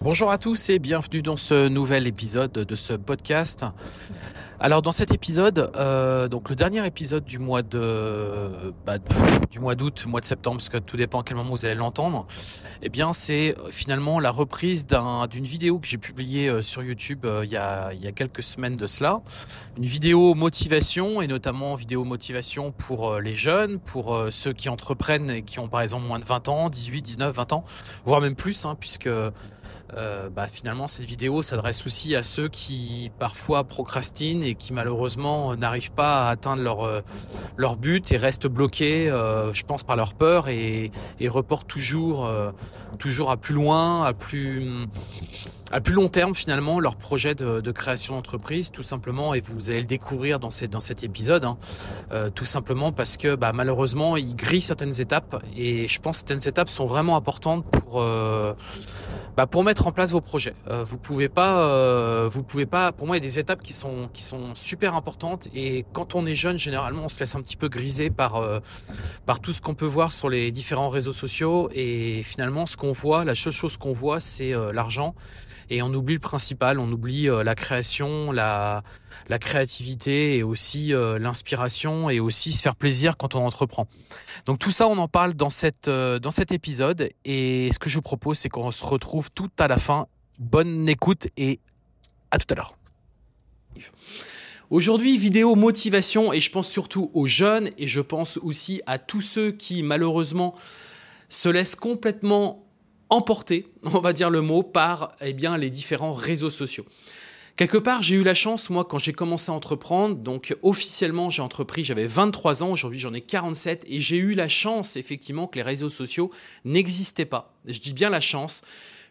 Bonjour à tous et bienvenue dans ce nouvel épisode de ce podcast. Alors dans cet épisode, euh, donc le dernier épisode du mois de, bah, du mois d'août, mois de septembre, parce que tout dépend à quel moment vous allez l'entendre. Eh bien, c'est finalement la reprise d'une vidéo que j'ai publiée euh, sur YouTube euh, il, y a, il y a quelques semaines de cela, une vidéo motivation et notamment vidéo motivation pour euh, les jeunes, pour ceux qui entreprennent et qui ont par exemple moins de 20 ans, 18, 19, 20 ans, voire même plus, hein, puisque euh, bah, finalement cette vidéo s'adresse aussi à ceux qui parfois procrastinent et qui malheureusement n'arrivent pas à atteindre leur euh, leur but et restent bloqués, euh, je pense par leur peur et, reportent toujours toujours à plus loin, à plus à plus long terme finalement leur projet de, de création d'entreprise tout simplement. Et vous allez le découvrir dans, cette, dans cet épisode hein, tout simplement parce que bah, malheureusement ils grillent certaines étapes et je pense que certaines étapes sont vraiment importantes pour bah, pour mettre en place vos projets. Euh, vous pouvez pas, euh, vous pouvez pas. Pour moi, il y a des étapes qui sont qui sont super importantes et quand on est jeune, généralement, on se laisse un petit peu griser par euh, par tout ce qu'on peut voir sur les différents réseaux sociaux et finalement, ce qu'on voit, la seule chose qu'on voit, c'est l'argent et on oublie le principal, on oublie la création, la créativité et aussi l'inspiration et aussi se faire plaisir quand on entreprend. Donc tout ça, on en parle dans, cette, euh, dans cet épisode. Et ce que je vous propose, c'est qu'on se retrouve tout à la fin. Bonne écoute et à tout à l'heure. Aujourd'hui, vidéo motivation et je pense surtout aux jeunes et je pense aussi à tous ceux qui malheureusement se laissent complètement emporter, on va dire le mot, par eh les différents réseaux sociaux. Quelque part, j'ai eu la chance, moi, quand j'ai commencé à entreprendre, donc officiellement, j'ai entrepris, j'avais 23 ans, aujourd'hui j'en ai 47, et j'ai eu la chance, effectivement, que les réseaux sociaux n'existaient pas. Je dis bien la chance,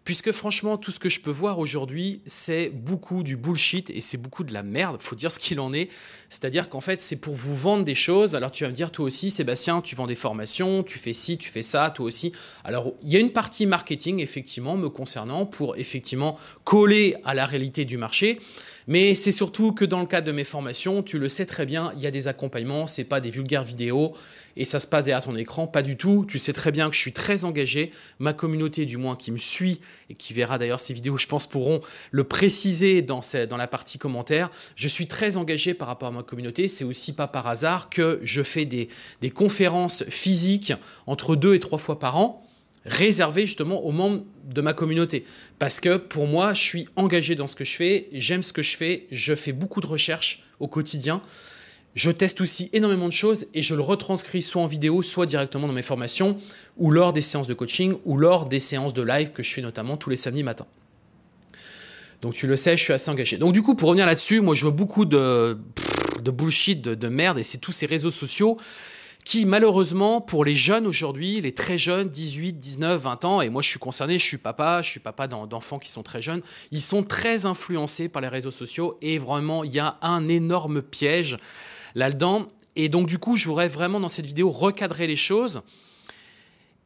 Puisque franchement, tout ce que je peux voir aujourd'hui, c'est beaucoup du bullshit et c'est beaucoup de la merde, faut dire ce qu'il en est. C'est-à-dire qu'en fait, c'est pour vous vendre des choses. Alors tu vas me dire, toi aussi, Sébastien, tu vends des formations, tu fais ci, tu fais ça, toi aussi. Alors il y a une partie marketing, effectivement, me concernant, pour effectivement coller à la réalité du marché. Mais c'est surtout que dans le cadre de mes formations, tu le sais très bien, il y a des accompagnements, c'est pas des vulgaires vidéos et ça se passe derrière ton écran, pas du tout. Tu sais très bien que je suis très engagé, ma communauté du moins qui me suit et qui verra d'ailleurs ces vidéos, je pense pourront le préciser dans, la partie commentaire. Je suis très engagé par rapport à ma communauté, c'est aussi pas par hasard que je fais des conférences physiques entre deux et trois fois par an réservé justement aux membres de ma communauté. Parce que pour moi, je suis engagé dans ce que je fais, j'aime ce que je fais, je fais beaucoup de recherches au quotidien. Je teste aussi énormément de choses et je le retranscris soit en vidéo, soit directement dans mes formations, ou lors des séances de coaching, ou lors des séances de live que je fais notamment tous les samedis matins. Donc tu le sais, je suis assez engagé. Donc du coup, pour revenir là-dessus, moi je vois beaucoup de, bullshit, de merde, et c'est tous ces réseaux sociaux qui malheureusement pour les jeunes aujourd'hui, les très jeunes, 18, 19, 20 ans, et moi je suis concerné, je suis papa, je suis papa d'enfants qui sont très jeunes, ils sont très influencés par les réseaux sociaux et vraiment il y a un énorme piège là-dedans. Et donc du coup je voudrais vraiment dans cette vidéo recadrer les choses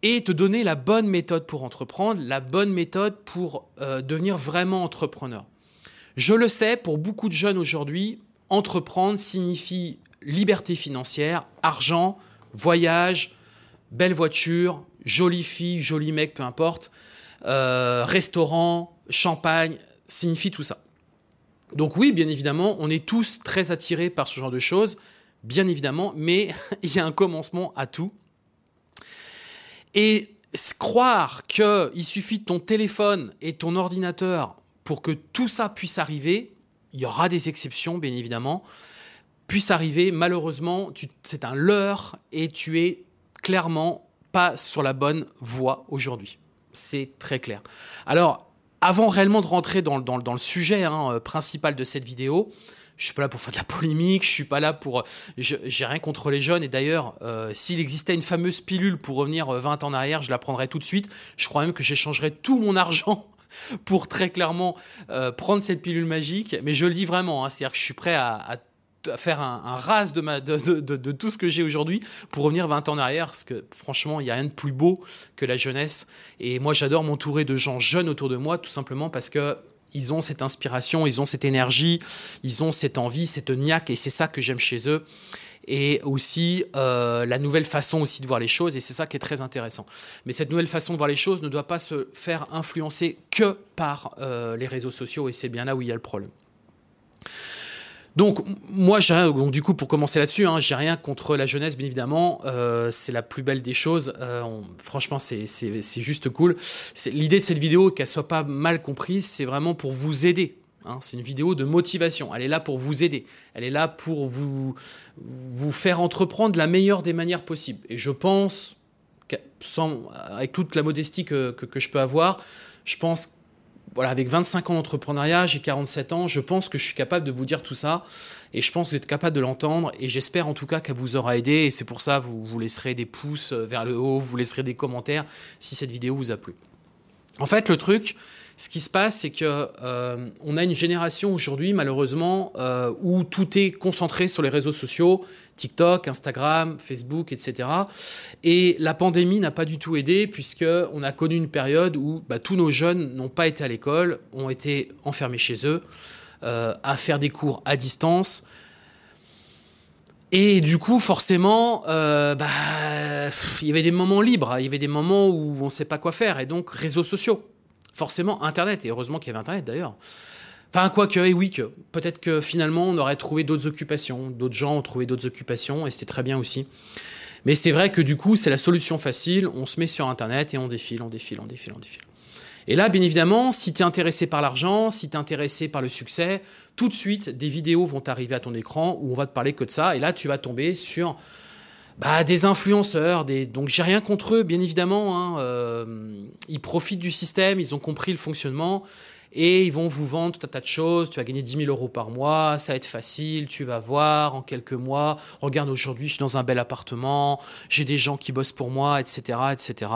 et te donner la bonne méthode pour entreprendre, la bonne méthode pour euh, devenir vraiment entrepreneur. Je le sais, pour beaucoup de jeunes aujourd'hui, entreprendre signifie liberté financière, argent, voyage, belle voiture, jolie fille, joli mec, peu importe, euh, restaurant, champagne, signifie tout ça. Donc oui, bien évidemment, on est tous très attirés par ce genre de choses, bien évidemment, mais il y a un commencement à tout. Et croire qu'il suffit de ton téléphone et ton ordinateur pour que tout ça puisse arriver, il y aura des exceptions, bien évidemment, puisse arriver, malheureusement, c'est un leurre et tu es clairement pas sur la bonne voie aujourd'hui. C'est très clair. Alors, avant réellement de rentrer dans, le sujet hein, principal de cette vidéo, je suis pas là pour faire de la polémique, je suis pas là pour. J'ai rien contre les jeunes. Et d'ailleurs, euh, s'il existait une fameuse pilule pour revenir 20 ans en arrière, je la prendrais tout de suite. Je crois même que j'échangerais tout mon argent pour très clairement prendre cette pilule magique. Mais je le dis vraiment, hein, c'est-à-dire que je suis prêt à à faire un, un ras de, tout ce que j'ai aujourd'hui pour revenir 20 ans en arrière, parce que franchement, il n'y a rien de plus beau que la jeunesse. Et moi, j'adore m'entourer de gens jeunes autour de moi, tout simplement parce que ils ont cette inspiration, ils ont cette énergie, ils ont cette envie, cette niaque, et c'est ça que j'aime chez eux. Et aussi euh, la nouvelle façon aussi de voir les choses, et c'est ça qui est très intéressant. Mais cette nouvelle façon de voir les choses ne doit pas se faire influencer que par euh, les réseaux sociaux, et c'est bien là où il y a le problème. Donc moi, donc, du coup, pour commencer là-dessus, hein, j'ai rien contre la jeunesse, bien évidemment. Euh, c'est la plus belle des choses. Euh, franchement, c'est juste cool. L'idée de cette vidéo, qu'elle soit pas mal comprise, c'est vraiment pour vous aider. Hein. c'est une vidéo de motivation. Elle est là pour vous aider. Elle est là pour vous, vous faire entreprendre la meilleure des manières possibles. Et je pense, sans, avec toute la modestie que, que, que je peux avoir, je pense voilà, avec 25 ans d'entrepreneuriat, j'ai 47 ans, je pense que je suis capable de vous dire tout ça. Et je pense que vous êtes capable de l'entendre. Et j'espère en tout cas qu'elle vous aura aidé. Et c'est pour ça vous vous laisserez des pouces vers le haut, vous laisserez des commentaires si cette vidéo vous a plu. En fait, le truc, ce qui se passe, c'est que euh, on a une génération aujourd'hui, malheureusement, euh, où tout est concentré sur les réseaux sociaux, TikTok, Instagram, Facebook, etc. Et la pandémie n'a pas du tout aidé, puisque on a connu une période où bah, tous nos jeunes n'ont pas été à l'école, ont été enfermés chez eux, euh, à faire des cours à distance. Et du coup, forcément, bah, il y avait des moments libres, il y avait des moments où on ne sait pas quoi faire, et donc réseaux sociaux forcément Internet. Et heureusement qu'il y avait Internet d'ailleurs. Enfin, quoi que, et oui, que peut-être que finalement on aurait trouvé d'autres occupations, d'autres gens ont trouvé d'autres occupations, et c'était très bien aussi. Mais c'est vrai que du coup, c'est la solution facile, on se met sur Internet et on défile, on défile, on défile, on défile. Et là, bien évidemment, si tu es intéressé par l'argent, si tu es intéressé par le succès, tout de suite, des vidéos vont arriver à ton écran où on va te parler que de ça, et là, tu vas tomber sur bah, des influenceurs, donc j'ai rien contre eux, bien évidemment. Hein, euh, ils profitent du système, ils ont compris le fonctionnement et ils vont vous vendre tout un tas de choses. Tu vas gagner 10 000 euros par mois, ça va être facile, tu vas voir en quelques mois. Regarde, aujourd'hui, je suis dans un bel appartement, j'ai des gens qui bossent pour moi, etc. etc.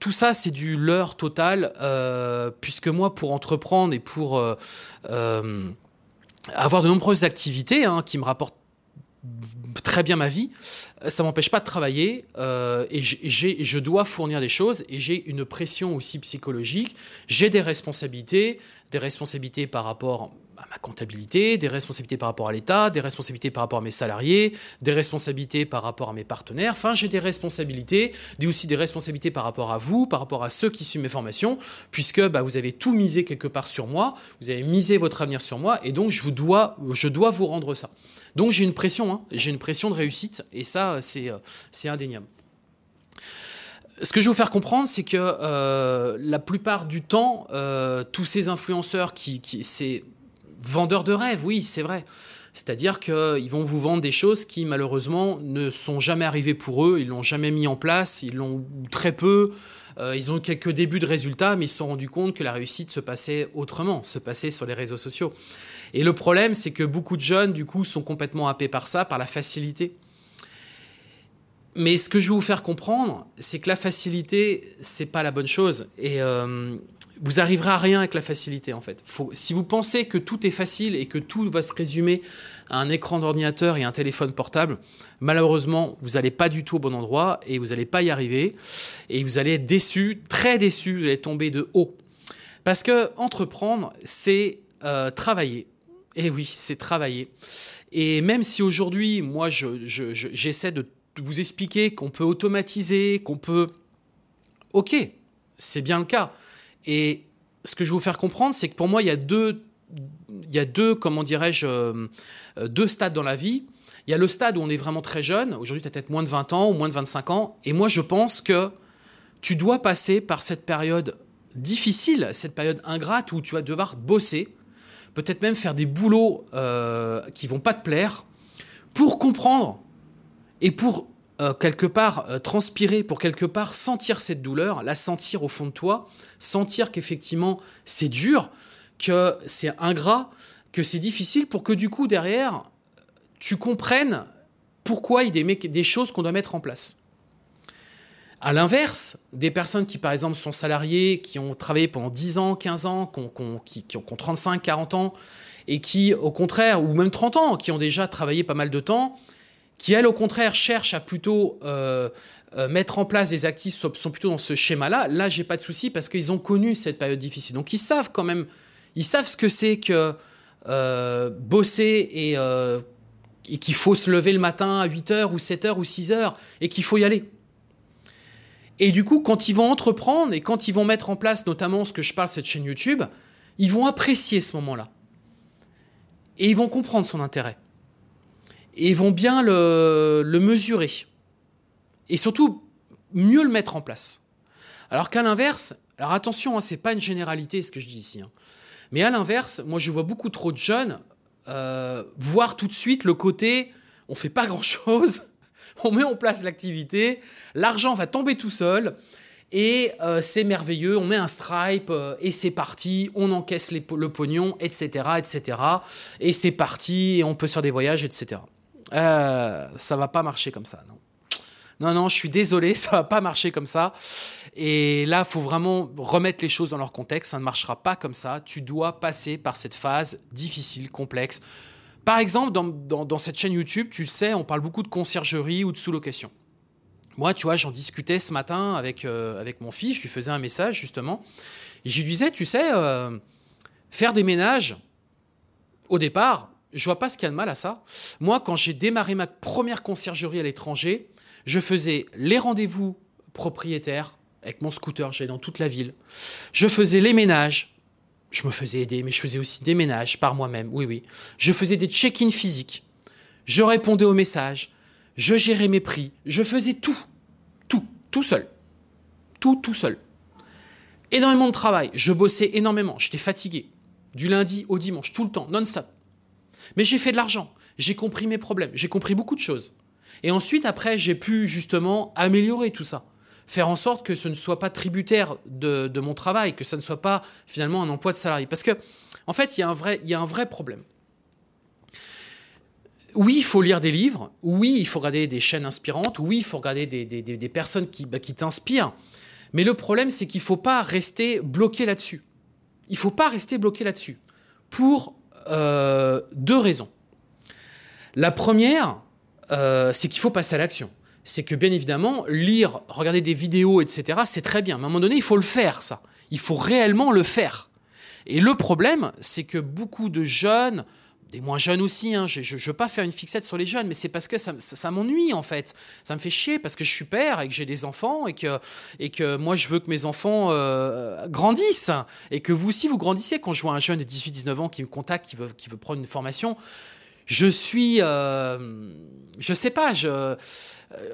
Tout ça, c'est du leurre total, euh, puisque moi, pour entreprendre et pour euh, avoir de nombreuses activités hein, qui me rapportent très bien ma vie, ça m'empêche pas de travailler euh, et je dois fournir des choses et j'ai une pression aussi psychologique. J'ai des responsabilités, des responsabilités par rapport à ma comptabilité, des responsabilités par rapport à l'État, des responsabilités par rapport à mes salariés, des responsabilités par rapport à mes partenaires. Enfin, j'ai des responsabilités, des aussi des responsabilités par rapport à vous, par rapport à ceux qui suivent mes formations, puisque bah, vous avez tout misé quelque part sur moi, vous avez misé votre avenir sur moi et donc je, dois, vous rendre ça. Donc j'ai une pression, hein. j'ai une pression de réussite, et ça, c'est, euh, c'est indéniable. Ce que je veux vous faire comprendre, c'est que euh, la plupart du temps, euh, tous ces influenceurs qui, qui c'est vendeurs de rêves, oui, c'est vrai. C'est-à-dire qu'ils vont vous vendre des choses qui malheureusement ne sont jamais arrivées pour eux, ils l'ont jamais mis en place, ils l'ont très peu, ils ont quelques débuts de résultats, mais ils se sont rendus compte que la réussite se passait autrement, se passait sur les réseaux sociaux. Et le problème, c'est que beaucoup de jeunes, du coup, sont complètement happés par ça, par la facilité. Mais ce que je veux vous faire comprendre, c'est que la facilité, c'est pas la bonne chose. Et euh, vous arriverez à rien avec la facilité, en fait. si vous pensez que tout est facile et que tout va se résumer à un écran d'ordinateur et un téléphone portable, malheureusement, vous n'allez pas du tout au bon endroit et vous n'allez pas y arriver. Et vous allez être déçu, très déçu, vous allez tomber de haut. Parce que entreprendre, c'est euh, travailler, et eh oui, c'est travailler. Et même si aujourd'hui, moi, j'essaie je, de vous expliquer qu'on peut automatiser, qu'on peut... Ok, c'est bien le cas. Et ce que je veux vous faire comprendre, c'est que pour moi, il y a deux, il y a deux comment dirais-je, euh, deux stades dans la vie. Il y a le stade où on est vraiment très jeune. Aujourd'hui, tu as peut-être moins de 20 ans ou moins de 25 ans. Et moi, je pense que tu dois passer par cette période difficile, cette période ingrate où tu vas devoir bosser peut-être même faire des boulots euh, qui vont pas te plaire, pour comprendre et pour euh, quelque part euh, transpirer, pour quelque part sentir cette douleur, la sentir au fond de toi, sentir qu'effectivement c'est dur, que c'est ingrat, que c'est difficile pour que du coup, derrière, tu comprennes pourquoi il y a des, choses qu'on doit mettre en place. À l'inverse, des personnes qui, par exemple, sont salariées, qui ont travaillé pendant 10 ans, 15 ans, qui, qui, ont 35, 40 ans, et qui, au contraire, ou même 30 ans, qui ont déjà travaillé pas mal de temps, qui, elles, au contraire, cherchent à plutôt euh, euh, mettre en place des actifs, sont plutôt dans ce schéma-là, là, j'ai pas de souci parce qu'ils ont connu cette période difficile. Donc, ils savent quand même, ils savent ce que c'est que euh, bosser et, et qu'il faut se lever le matin à 8h ou 7h ou 6h et qu'il faut y aller. Et du coup, quand ils vont entreprendre et quand ils vont mettre en place notamment ce que je parle, cette chaîne YouTube, ils vont apprécier ce moment-là. Et ils vont comprendre son intérêt. Et vont bien le, mesurer. Et surtout, mieux le mettre en place. Alors qu'à l'inverse, alors attention, hein, ce n'est pas une généralité ce que je dis ici. Hein. mais à l'inverse, moi je vois beaucoup trop de jeunes euh, voir tout de suite le côté on fait pas grand chose, on met en place l'activité, l'argent va tomber tout seul. Et euh, c'est merveilleux, on met un stripe euh, et c'est parti, on encaisse le pognon, etc., etc. Et c'est parti, et on peut faire des voyages, etc. Euh, ça va pas marcher comme ça, non. Non, non, je suis désolé, ça va pas marcher comme ça. Et là, faut vraiment remettre les choses dans leur contexte. Ça ne marchera pas comme ça. Tu dois passer par cette phase difficile, complexe. Par exemple, dans, cette chaîne YouTube, tu sais, on parle beaucoup de conciergerie ou de sous-location. Moi, tu vois, j'en discutais ce matin avec, euh, avec mon fils, je lui faisais un message justement, et je lui disais, tu sais, euh, faire des ménages, au départ, je vois pas ce qu'il y a de mal à ça. Moi, quand j'ai démarré ma première conciergerie à l'étranger, je faisais les rendez-vous propriétaires avec mon scooter, j'allais dans toute la ville. Je faisais les ménages, je me faisais aider, mais je faisais aussi des ménages par moi-même, oui, oui. Je faisais des check-in physiques. Je répondais aux messages. Je gérais mes prix. Je faisais tout. Tout. Tout seul. Tout, tout seul. Énormément de travail. Je bossais énormément. J'étais fatigué. Du lundi au dimanche, tout le temps, non-stop. Mais j'ai fait de l'argent. J'ai compris mes problèmes. J'ai compris beaucoup de choses. Et ensuite, après, j'ai pu justement améliorer tout ça faire en sorte que ce ne soit pas tributaire de, mon travail, que ça ne soit pas finalement un emploi de salarié. Parce que, en fait, il y a un vrai, problème. Oui, il faut lire des livres, oui, il faut regarder des chaînes inspirantes, oui, il faut regarder des, personnes qui, bah, qui t'inspirent. Mais le problème, c'est qu'il ne faut pas rester bloqué là-dessus. Il ne faut pas rester bloqué là-dessus. Pour euh, deux raisons. La première, euh, c'est qu'il faut passer à l'action c'est que bien évidemment, lire, regarder des vidéos, etc., c'est très bien. Mais à un moment donné, il faut le faire, ça. Il faut réellement le faire. Et le problème, c'est que beaucoup de jeunes, des moins jeunes aussi, hein, je ne veux pas faire une fixette sur les jeunes, mais c'est parce que ça, m'ennuie en fait. Ça me fait chier parce que je suis père et que j'ai des enfants et que, et que moi je veux que mes enfants euh, grandissent et que vous aussi vous grandissiez. Quand je vois un jeune de 18-19 ans qui me contacte, qui veut, qui veut prendre une formation, je suis, euh, je sais pas, je euh,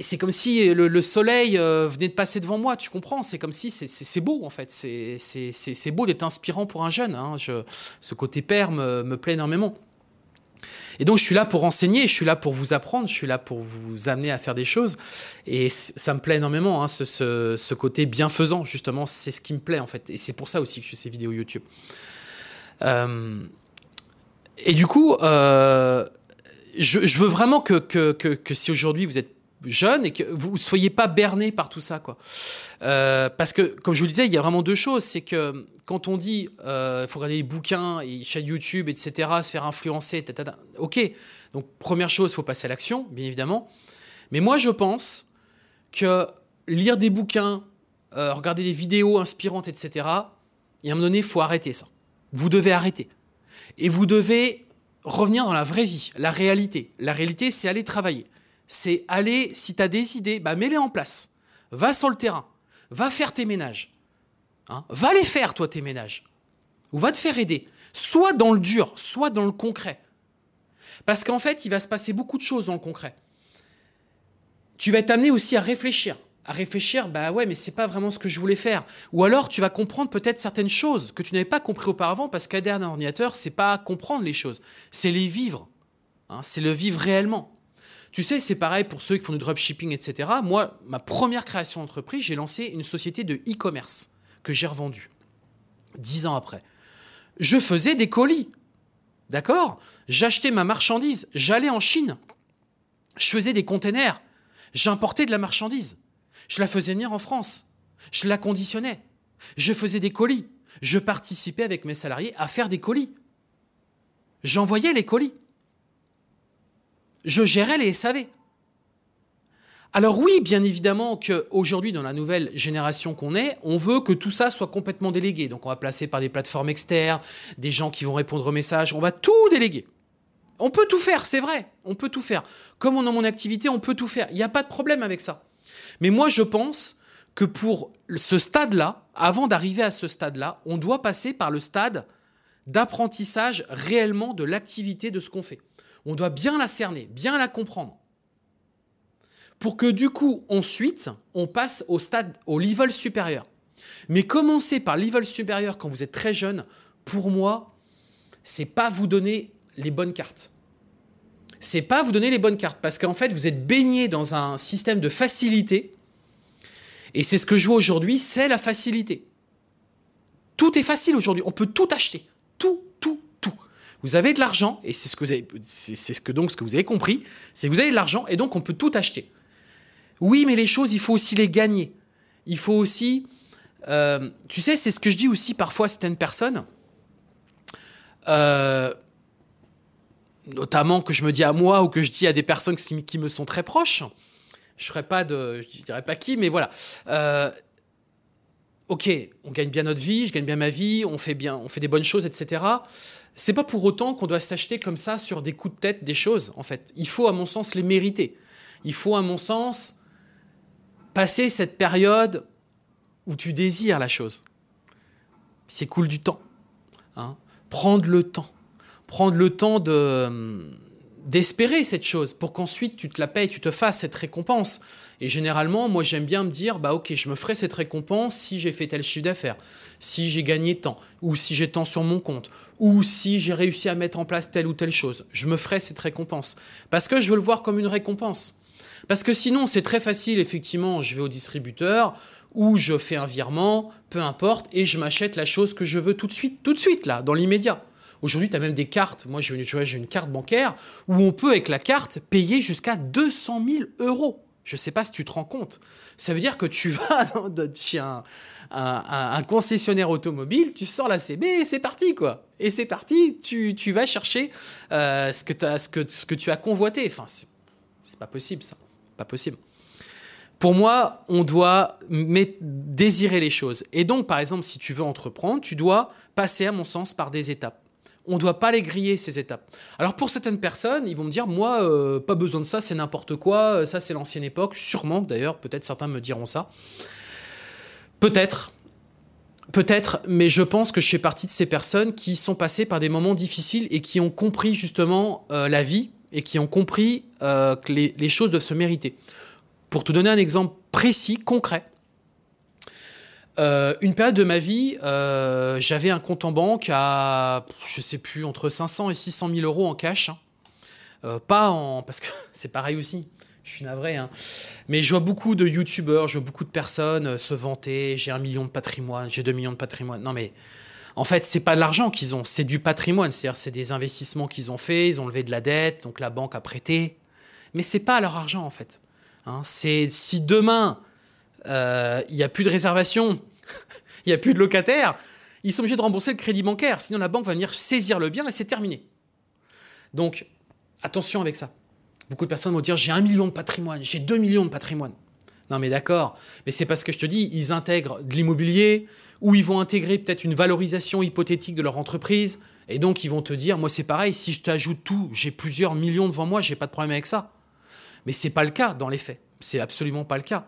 c'est comme si le, soleil euh, venait de passer devant moi, tu comprends? C'est comme si c'est beau en fait. C'est beau d'être inspirant pour un jeune. Hein. ce côté père me, plaît énormément. Et donc je suis là pour enseigner, je suis là pour vous apprendre, je suis là pour vous amener à faire des choses. Et ça me plaît énormément, hein, ce, côté bienfaisant, justement, c'est ce qui me plaît en fait. Et c'est pour ça aussi que je fais ces vidéos YouTube. Euh, et du coup, je, veux vraiment que, si aujourd'hui vous êtes jeune et que vous ne soyez pas berné par tout ça. Quoi. Euh, parce que, comme je vous le disais, il y a vraiment deux choses. C'est que quand on dit il euh, faut regarder les bouquins, et chaînes YouTube, etc., se faire influencer, ok. Donc, première chose, il faut passer à l'action, bien évidemment. Mais moi, je pense que lire des bouquins, euh, regarder des vidéos inspirantes, etc., il y a un moment donné, il faut arrêter ça. Vous devez arrêter. Et vous devez revenir dans la vraie vie, la réalité. La réalité, c'est aller travailler. C'est aller, si tu as des idées, bah, mets-les en place. Va sur le terrain. Va faire tes ménages. Hein va les faire, toi, tes ménages. Ou va te faire aider. Soit dans le dur, soit dans le concret. Parce qu'en fait, il va se passer beaucoup de choses dans le concret. Tu vas être amené aussi à réfléchir à réfléchir, bah ouais, mais c'est pas vraiment ce que je voulais faire. Ou alors tu vas comprendre peut-être certaines choses que tu n'avais pas compris auparavant parce qu'aider un ordinateur, c'est pas comprendre les choses, c'est les vivre. Hein, c'est le vivre réellement. Tu sais, c'est pareil pour ceux qui font du dropshipping, etc. Moi, ma première création d'entreprise, j'ai lancé une société de e-commerce que j'ai revendue dix ans après. Je faisais des colis. D'accord? J'achetais ma marchandise, j'allais en Chine, je faisais des containers, j'importais de la marchandise, je la faisais venir en France, je la conditionnais, je faisais des colis, je participais avec mes salariés à faire des colis. J'envoyais les colis. Je gérais les SAV. Alors oui, bien évidemment qu'aujourd'hui, dans la nouvelle génération qu'on est, on veut que tout ça soit complètement délégué. Donc on va placer par des plateformes externes, des gens qui vont répondre aux messages, on va tout déléguer. On peut tout faire, c'est vrai, on peut tout faire. Comme on a mon activité, on peut tout faire. Il n'y a pas de problème avec ça. Mais moi, je pense que pour ce stade-là, avant d'arriver à ce stade-là, on doit passer par le stade d'apprentissage réellement de l'activité de ce qu'on fait. On doit bien la cerner, bien la comprendre. Pour que du coup, ensuite, on passe au stade, level supérieur. Mais commencer par level supérieur quand vous êtes très jeune, pour moi, c'est pas vous donner les bonnes cartes. C'est pas vous donner les bonnes cartes parce qu'en fait, vous êtes baigné dans un système de facilité et c'est ce que je vois aujourd'hui, c'est la facilité. Tout est facile aujourd'hui, on peut tout acheter. Tout, tout, tout. Vous avez de l'argent, et c'est ce que vous avez, c'est, ce que donc ce que vous avez compris, c'est que vous avez de l'argent et donc on peut tout acheter. Oui, mais les choses, il faut aussi les gagner. Il faut aussi, euh, tu sais, c'est ce que je dis aussi parfois à certaines personnes, euh, notamment que je me dis à moi ou que je dis à des personnes qui me sont très proches je je dirais pas qui, mais voilà. Euh, ok, on gagne bien notre vie, je gagne bien ma vie, on fait bien, on fait des bonnes choses, etc. C'est pas pour autant qu'on doit s'acheter comme ça sur des coups de tête des choses. En fait, il faut à mon sens les mériter. Il faut à mon sens passer cette période où tu désires la chose. C'est cool du temps. Hein. Prendre le temps. Prendre le temps de d'espérer cette chose pour qu'ensuite tu te la payes, tu te fasses cette récompense. Et généralement, moi j'aime bien me dire, bah ok, je me ferai cette récompense si j'ai fait tel chiffre d'affaires, si j'ai gagné tant, ou si j'ai tant sur mon compte, ou si j'ai réussi à mettre en place telle ou telle chose. Je me ferai cette récompense. Parce que je veux le voir comme une récompense. Parce que sinon, c'est très facile, effectivement, je vais au distributeur, ou je fais un virement, peu importe, et je m'achète la chose que je veux tout de suite, tout de suite, là, dans l'immédiat. Aujourd'hui, tu as même des cartes. Moi, j'ai une carte bancaire où on peut, avec la carte, payer jusqu'à 200 000 euros. Je ne sais pas si tu te rends compte. Ça veut dire que tu vas chez un, concessionnaire automobile, tu sors la CB et c'est parti, quoi. Et c'est parti, tu, vas chercher euh, ce que tu as convoité. Enfin, c'est pas possible, ça. Pas possible. Pour moi, on doit désirer les choses. Et donc, par exemple, si tu veux entreprendre, tu dois passer, à mon sens, par des étapes. On ne doit pas les griller, ces étapes. Alors pour certaines personnes, ils vont me dire, moi, euh, pas besoin de ça, c'est n'importe quoi, euh, ça c'est l'ancienne époque, sûrement d'ailleurs, peut-être certains me diront ça. Peut-être, peut-être, mais je pense que je fais partie de ces personnes qui sont passées par des moments difficiles et qui ont compris justement euh, la vie et qui ont compris que les, les choses doivent se mériter. Pour te donner un exemple précis, concret, euh, une période de ma vie, euh, j'avais un compte en banque à, je sais plus, entre 500 et 600 000 euros en cash. Hein. Euh, pas en. Parce que c'est pareil aussi. Je suis navré. Hein. Mais je vois beaucoup de youtubeurs, je vois beaucoup de personnes se vanter. J'ai un million de patrimoine, j'ai deux millions de patrimoine. Non, mais en fait, c'est pas de l'argent qu'ils ont, c'est du patrimoine. C'est-à-dire, c'est des investissements qu'ils ont fait, ils ont levé de la dette, donc la banque a prêté. Mais c'est pas leur argent, en fait. Hein. c'est si demain il n'y a plus de réservation, il n'y a plus de locataires, ils sont obligés de rembourser le crédit bancaire, sinon la banque va venir saisir le bien et c'est terminé. Donc, attention avec ça. Beaucoup de personnes vont dire j'ai un million de patrimoine, j'ai deux millions de patrimoine. Non mais d'accord, mais c'est parce que je te dis, ils intègrent de l'immobilier, ou ils vont intégrer peut-être une valorisation hypothétique de leur entreprise, et donc ils vont te dire, moi c'est pareil, si je t'ajoute tout, j'ai plusieurs millions devant moi, j'ai pas de problème avec ça. Mais c'est pas le cas dans les faits, c'est absolument pas le cas.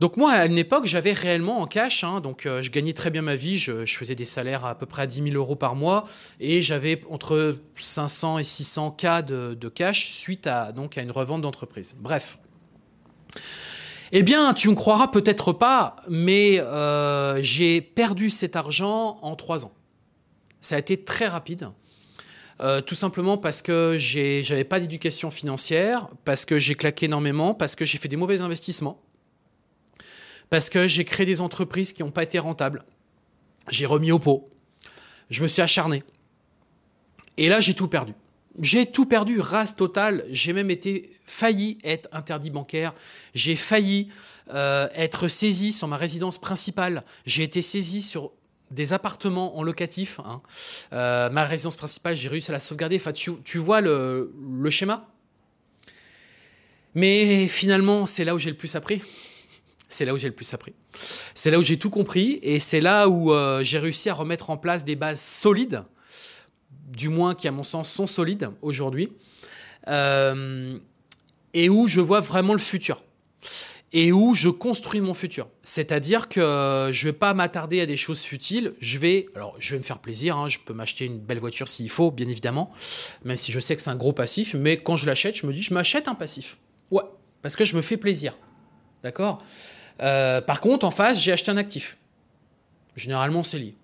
Donc moi, à une époque, j'avais réellement en cash, hein, donc euh, je gagnais très bien ma vie, je, faisais des salaires à, peu près à 10 000 euros par mois, et j'avais entre 500 et 600 cas de, cash suite à, une revente d'entreprise. Bref. Eh bien, tu ne croiras peut-être pas, mais euh, j'ai perdu cet argent en trois ans. Ça a été très rapide. Euh, tout simplement parce que j'avais pas d'éducation financière, parce que j'ai claqué énormément, parce que j'ai fait des mauvais investissements parce que j'ai créé des entreprises qui n'ont pas été rentables. J'ai remis au pot. Je me suis acharné. Et là, j'ai tout perdu. J'ai tout perdu, race totale. J'ai même été failli être interdit bancaire. J'ai failli euh, être saisi sur ma résidence principale. J'ai été saisi sur des appartements en locatif. Hein. Euh, ma résidence principale, j'ai réussi à la sauvegarder. Enfin, tu, vois le schéma? Mais finalement, c'est là où j'ai le plus appris. C'est là où j'ai le plus appris. C'est là où j'ai tout compris et c'est là où euh, j'ai réussi à remettre en place des bases solides, du moins qui à mon sens sont solides aujourd'hui, euh, et où je vois vraiment le futur et où je construis mon futur. C'est-à-dire que je vais pas m'attarder à des choses futiles. Je vais, alors, je vais me faire plaisir. Hein. je peux m'acheter une belle voiture s'il faut, bien évidemment, même si je sais que c'est un gros passif. Mais quand je l'achète, je me dis, je m'achète un passif. Ouais, parce que je me fais plaisir. D'accord? Euh, Par contre, en face, j'ai acheté un actif. Généralement, c'est lié.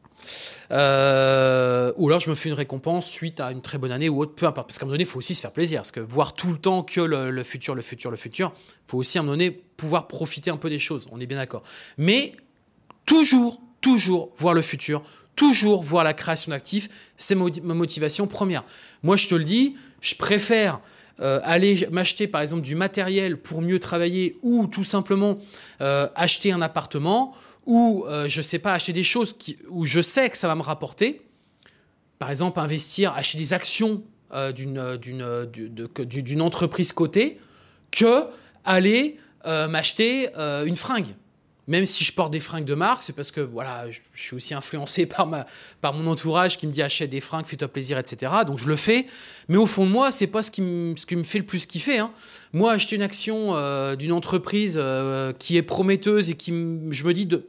Euh, ou alors je me fais une récompense suite à une très bonne année ou autre, peu importe. Parce qu'à un moment donné, il faut aussi se faire plaisir. Parce que voir tout le temps que le, futur, le futur, le futur, il faut aussi à un moment donné pouvoir profiter un peu des choses. On est bien d'accord. Mais toujours, toujours voir le futur, toujours voir la création d'actifs, c'est ma motivation première. Moi, je te le dis, je préfère euh, aller m'acheter par exemple du matériel pour mieux travailler ou tout simplement euh, acheter un appartement ou euh, je sais pas acheter des choses qui, où je sais que ça va me rapporter. Par exemple, investir, acheter des actions d'une entreprise cotée, que aller m'acheter une fringue même si je porte des fringues de marque, c'est parce que voilà, je, suis aussi influencé par, ma, par mon entourage qui me dit achète des fringues, fais-toi plaisir, etc. Donc je le fais. Mais au fond de moi, pas ce qui, me, ce qui me fait le plus kiffer. Hein. Moi, acheter une action euh, d'une entreprise euh, qui est prometteuse et qui, je me dis, de,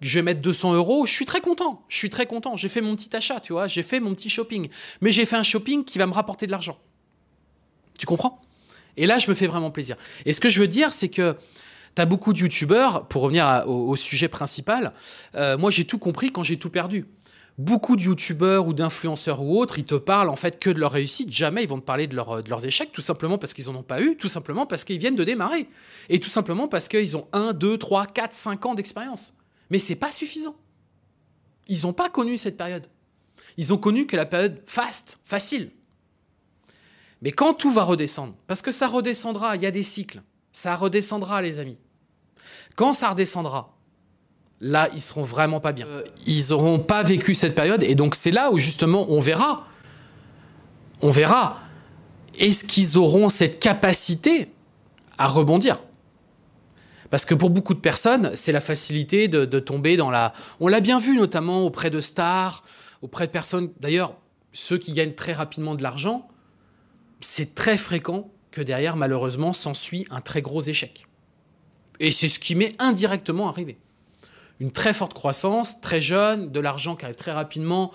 je vais mettre 200 euros, je suis très content. Je suis très content. J'ai fait mon petit achat, tu vois, j'ai fait mon petit shopping. Mais j'ai fait un shopping qui va me rapporter de l'argent. Tu comprends? Et là, je me fais vraiment plaisir. Et ce que je veux dire, c'est que T'as beaucoup de youtubeurs, pour revenir au, sujet principal, euh, moi j'ai tout compris quand j'ai tout perdu. Beaucoup de youtubeurs ou d'influenceurs ou autres, ils te parlent en fait que de leur réussite, jamais ils vont te parler de, de leurs échecs, tout simplement parce qu'ils n'en ont pas eu, tout simplement parce qu'ils viennent de démarrer, et tout simplement parce qu'ils ont 1, 2, 3, 4, 5 ans d'expérience. Mais c'est pas suffisant. Ils n'ont pas connu cette période. Ils ont connu que la période fast, facile. Mais quand tout va redescendre, parce que ça redescendra, il y a des cycles, ça redescendra, les amis. Quand ça redescendra, là, ils seront vraiment pas bien. Euh, ils n'auront pas vécu cette période, et donc c'est là où justement on verra. On verra. Est-ce qu'ils auront cette capacité à rebondir? Parce que pour beaucoup de personnes, c'est la facilité de, de, tomber dans la... On l'a bien vu notamment auprès de stars, auprès de personnes... D'ailleurs, ceux qui gagnent très rapidement de l'argent, c'est très fréquent que derrière, malheureusement, s'ensuit un très gros échec. Et c'est ce qui m'est indirectement arrivé. Une très forte croissance, très jeune, de l'argent qui arrive très rapidement.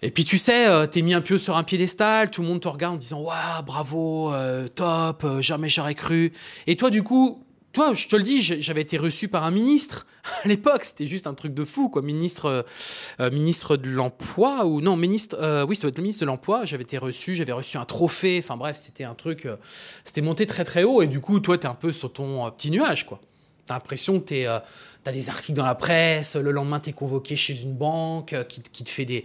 Et puis tu sais, euh, t'es mis un peu sur un piédestal, tout le monde te regarde en disant Waouh, bravo, euh, top, euh, jamais j'aurais cru. Et toi, du coup, toi, je te le dis, j'avais été reçu par un ministre à l'époque. C'était juste un truc de fou, quoi. Ministre, euh, euh, ministre de l'emploi ou non, ministre. Euh, oui, c'était le ministre de l'emploi. J'avais été reçu, j'avais reçu un trophée. Enfin bref, c'était un truc. c'était monté très très haut. Et du coup, toi, t'es un peu sur ton petit nuage, quoi. T'as l'impression que t'es, t'as des articles dans la presse. Le lendemain, t'es convoqué chez une banque qui, te fait des,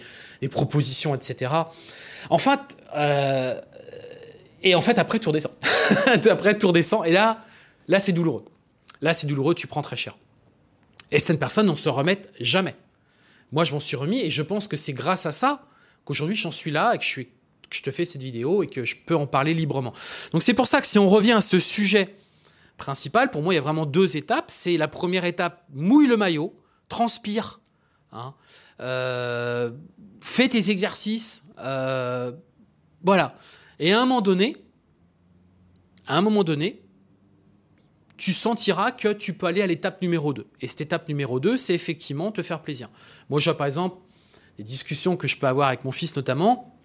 propositions, etc. En fait, et en fait, après, tout redescend. après, tout redescend. Et là Là, c'est douloureux. Là, c'est douloureux, tu prends très cher. Et certaines personnes n'en se remettent jamais. Moi, je m'en suis remis et je pense que c'est grâce à ça qu'aujourd'hui, j'en suis là et que je, te fais cette vidéo et que je peux en parler librement. Donc, c'est pour ça que si on revient à ce sujet principal, pour moi, il y a vraiment deux étapes. C'est la première étape, mouille le maillot, transpire, hein, euh, fais tes exercices, euh, voilà. Et à un moment donné, à un moment donné, tu sentiras que tu peux aller à l'étape numéro 2. Et cette étape numéro 2, c'est effectivement te faire plaisir. Moi, je vois par exemple des discussions que je peux avoir avec mon fils notamment,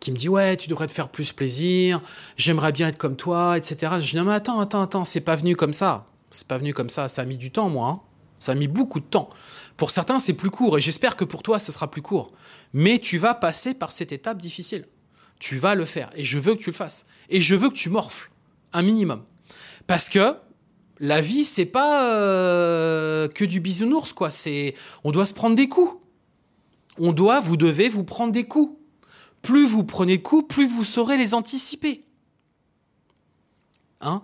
qui me dit ouais, tu devrais te faire plus plaisir, j'aimerais bien être comme toi, etc. Je dis non mais attends, attends, attends, c'est pas venu comme ça. C'est pas venu comme ça, ça a mis du temps moi. Hein. Ça a mis beaucoup de temps. Pour certains, c'est plus court et j'espère que pour toi, ce sera plus court. Mais tu vas passer par cette étape difficile. Tu vas le faire et je veux que tu le fasses. Et je veux que tu morfles un minimum. Parce que la vie, c'est pas euh, que du bisounours, quoi. C'est, on doit se prendre des coups. On doit, vous devez vous prendre des coups. plus vous prenez coups, plus vous saurez les anticiper. Hein?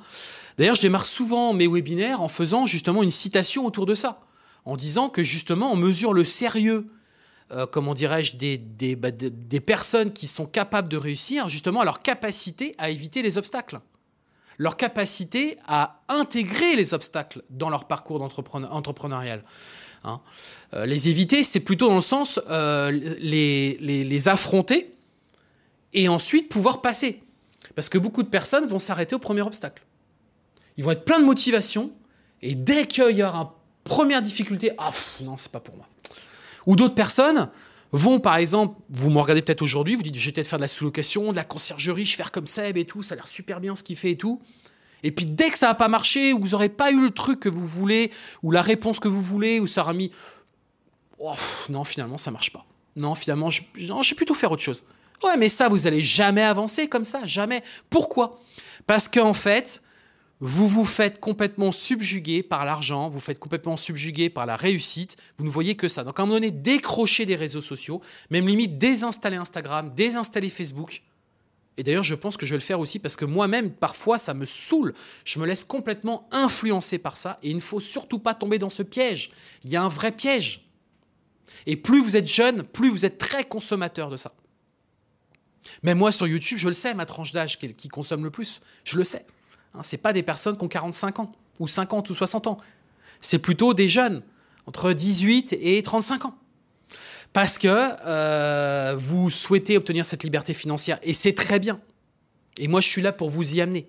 D'ailleurs, je démarre souvent mes webinaires en faisant justement une citation autour de ça, en disant que justement on mesure le sérieux, euh, comment dirais-je, des, des, bah, des, personnes qui sont capables de réussir, justement à leur capacité à éviter les obstacles, leur capacité à intégrer les obstacles dans leur parcours entrepreneurial. Hein. Euh, les éviter, c'est plutôt dans le sens euh, les, affronter et ensuite pouvoir passer. Parce que beaucoup de personnes vont s'arrêter au premier obstacle. Ils vont être pleins de motivation, et dès qu'il y aura une première difficulté, ah non, c'est pas pour moi. Ou d'autres personnes vont, par exemple, vous me regardez peut-être aujourd'hui, vous dites, je vais peut-être faire de la sous-location, de la conciergerie, je vais faire comme Seb et tout, ça a l'air super bien ce qu'il fait et tout. Et puis dès que ça n'a pas marché, ou vous n'aurez pas eu le truc que vous voulez, ou la réponse que vous voulez, ou ça aura mis... Oh, non, finalement, ça marche pas. Non, finalement, je, vais plutôt faire autre chose. Ouais, mais ça, vous allez jamais avancer comme ça, jamais. Pourquoi? Parce qu'en fait, vous vous faites complètement subjuguer par l'argent, vous faites complètement subjuguer par la réussite, vous ne voyez que ça. Donc à un moment donné, décrocher des réseaux sociaux, même limite désinstaller Instagram, désinstaller Facebook. Et d'ailleurs, je pense que je vais le faire aussi parce que moi-même, parfois, ça me saoule. Je me laisse complètement influencer par ça et il ne faut surtout pas tomber dans ce piège. Il y a un vrai piège. Et plus vous êtes jeune, plus vous êtes très consommateur de ça. Mais moi, sur YouTube, je le sais, ma tranche d'âge qui consomme le plus, je le sais. Hein, ce pas des personnes qui ont 45 ans, ou 50 ou 60 ans. C'est plutôt des jeunes, entre 18 et 35 ans. Parce que euh, vous souhaitez obtenir cette liberté financière, et c'est très bien. Et moi, je suis là pour vous y amener.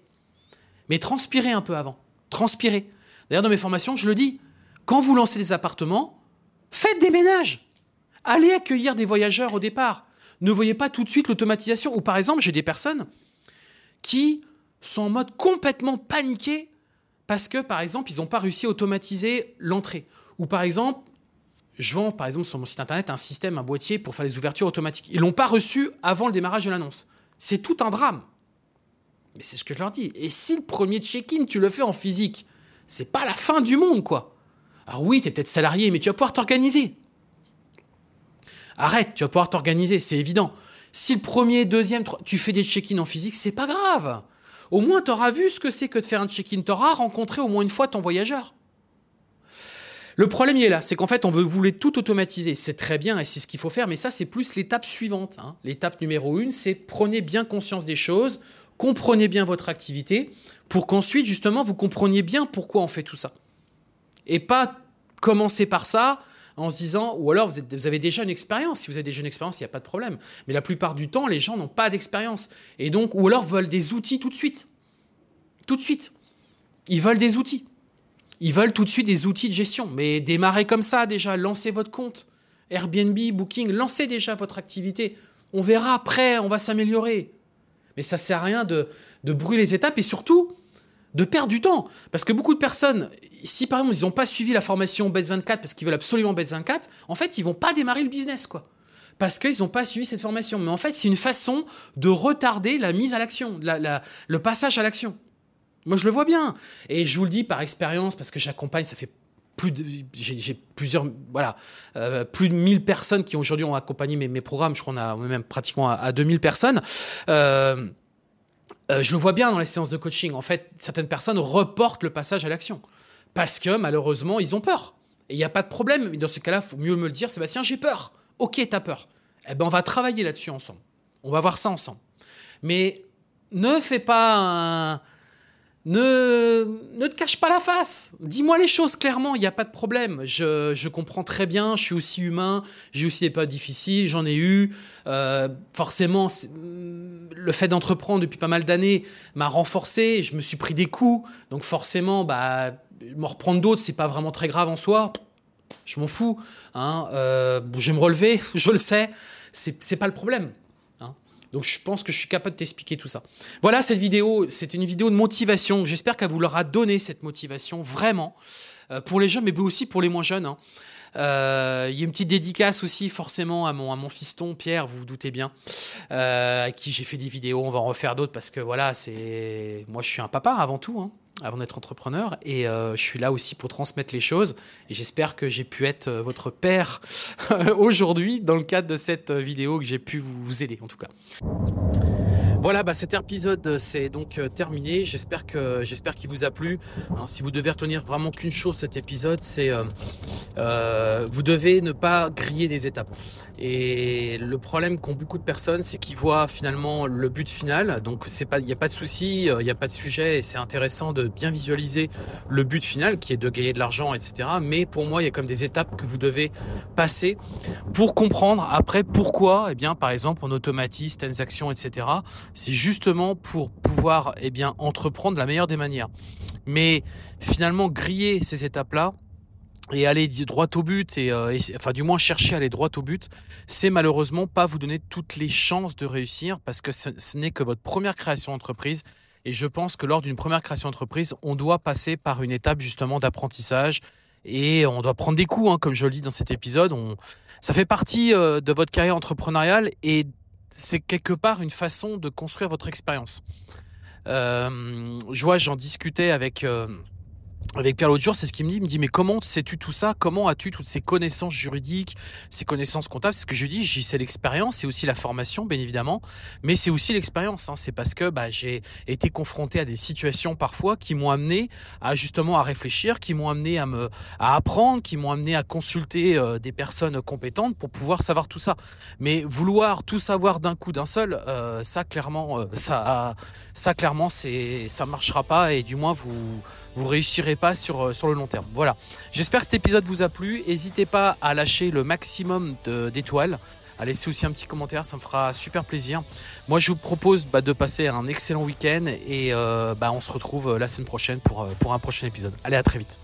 Mais transpirez un peu avant. Transpirez. D'ailleurs, dans mes formations, je le dis, quand vous lancez des appartements, faites des ménages. Allez accueillir des voyageurs au départ. Ne voyez pas tout de suite l'automatisation. Ou par exemple, j'ai des personnes qui sont en mode complètement paniqué parce que, par exemple, ils n'ont pas réussi à automatiser l'entrée. Ou par exemple, je vends, par exemple, sur mon site internet un système, un boîtier pour faire les ouvertures automatiques. Ils l'ont pas reçu avant le démarrage de l'annonce. C'est tout un drame. Mais c'est ce que je leur dis. Et si le premier check-in, tu le fais en physique, c'est pas la fin du monde, quoi. Alors oui, tu es peut-être salarié, mais tu vas pouvoir t'organiser. Arrête, tu vas pouvoir t'organiser, c'est évident. Si le premier, deuxième, tu fais des check-in en physique, c'est pas grave au moins tu auras vu ce que c'est que de faire un check-in, tu auras rencontré au moins une fois ton voyageur. Le problème, il est là, c'est qu'en fait, on veut tout automatiser. C'est très bien et c'est ce qu'il faut faire, mais ça, c'est plus l'étape suivante. Hein. L'étape numéro une, c'est prenez bien conscience des choses, comprenez bien votre activité, pour qu'ensuite, justement, vous compreniez bien pourquoi on fait tout ça. Et pas commencer par ça en se disant, ou alors vous, avez déjà une expérience. Si vous avez déjà une expérience, il n'y a pas de problème. Mais la plupart du temps, les gens n'ont pas d'expérience. Et donc, ou alors veulent des outils tout de suite. Tout de suite. Ils veulent des outils. Ils veulent tout de suite des outils de gestion. Mais démarrez comme ça déjà, lancez votre compte. Airbnb, Booking, lancez déjà votre activité. On verra après, on va s'améliorer. Mais ça ne sert à rien de, de brûler les étapes et surtout, de perdre du temps. Parce que beaucoup de personnes, si par exemple ils n'ont pas suivi la formation BETS 24 parce qu'ils veulent absolument BETS 24, en fait ils vont pas démarrer le business quoi. Parce qu'ils n'ont pas suivi cette formation. Mais en fait c'est une façon de retarder la mise à l'action, le passage à l'action. Moi je le vois bien. Et je vous le dis par expérience parce que j'accompagne, ça fait plus de, plusieurs, voilà, euh, plus de 1000 personnes qui aujourd'hui ont accompagné mes, programmes. Je crois qu'on a même pratiquement à, à 2000 personnes. Euh, euh, je le vois bien dans les séances de coaching. En fait, certaines personnes reportent le passage à l'action parce que malheureusement, ils ont peur. Et il n'y a pas de problème. Mais dans ce cas-là, il faut mieux me le dire, Sébastien, j'ai peur. Ok, tu as peur. Eh ben, on va travailler là-dessus ensemble. On va voir ça ensemble. Mais ne fais pas ne, ne te cache pas la face. Dis-moi les choses clairement, il n'y a pas de problème. Je, je, comprends très bien, je suis aussi humain, j'ai aussi des périodes difficiles, j'en ai eu. Euh, forcément, le fait d'entreprendre depuis pas mal d'années m'a renforcé, je me suis pris des coups. Donc forcément, bah, me reprendre d'autres, c'est pas vraiment très grave en soi. Je m'en fous. Hein. Euh, je vais me relever, je le sais. C'est pas le problème. Donc je pense que je suis capable de t'expliquer tout ça. Voilà cette vidéo, c'était une vidéo de motivation. J'espère qu'elle vous leur a donné cette motivation, vraiment, euh, pour les jeunes, mais aussi pour les moins jeunes. Hein. Euh, il y a une petite dédicace aussi forcément à mon, à mon fiston Pierre, vous vous doutez bien, euh, à qui j'ai fait des vidéos. On va en refaire d'autres parce que voilà, c'est moi je suis un papa avant tout. Hein. Avant d'être entrepreneur. Et je suis là aussi pour transmettre les choses. Et j'espère que j'ai pu être votre père aujourd'hui dans le cadre de cette vidéo, que j'ai pu vous aider en tout cas. Voilà, bah cet épisode euh, c'est donc euh, terminé. J'espère que j'espère qu'il vous a plu. si vous devez retenir vraiment qu'une chose cet épisode, c'est euh, vous devez ne pas griller des étapes. Et le problème qu'ont beaucoup de personnes, c'est qu'ils voient finalement le but final. Donc c'est pas, il n'y a pas de souci, il n'y a pas de sujet, et c'est intéressant de bien visualiser le but final, qui est de gagner de l'argent, etc. Mais pour moi, il y a comme des étapes que vous devez passer pour comprendre après pourquoi, eh bien, par exemple, on automatise telles actions, etc c'est justement pour pouvoir eh bien entreprendre la meilleure des manières. Mais finalement griller ces étapes-là et aller droit au but et, euh, enfin du moins chercher à aller droit au but, c'est malheureusement pas vous donner toutes les chances de réussir parce que ce, n'est que votre première création d'entreprise et je pense que lors d'une première création d'entreprise, on doit passer par une étape justement d'apprentissage et on doit prendre des coups, hein, comme je le dis dans cet épisode. Ça fait partie euh, de votre carrière entrepreneuriale et c'est quelque part une façon de construire votre expérience. Euh, je vois, j'en discutais avec euh, avec Pierre l'autre jour, c'est ce qu'il me dit. Il me dit, mais comment sais-tu tout ça? Comment as-tu toutes ces connaissances juridiques, ces connaissances comptables? C'est ce que je dis. C'est l'expérience, c'est aussi la formation, bien évidemment, mais c'est aussi l'expérience. Hein. C'est parce que bah, j'ai été confronté à des situations parfois qui m'ont amené à justement à réfléchir, qui m'ont amené à me à apprendre, qui m'ont amené à consulter euh, des personnes compétentes pour pouvoir savoir tout ça. Mais vouloir tout savoir d'un coup, d'un seul, euh, ça clairement, euh, ça, ça clairement, c'est ça marchera pas et du moins vous vous réussirez pas sur, euh, sur le long terme. Voilà. J'espère que cet épisode vous a plu. N'hésitez pas à lâcher le maximum d'étoiles. À laisser aussi un petit commentaire, ça me fera super plaisir. Moi, je vous propose bah, de passer un excellent week-end et euh, bah, on se retrouve euh, la semaine prochaine pour, pour un prochain épisode. Allez, à très vite.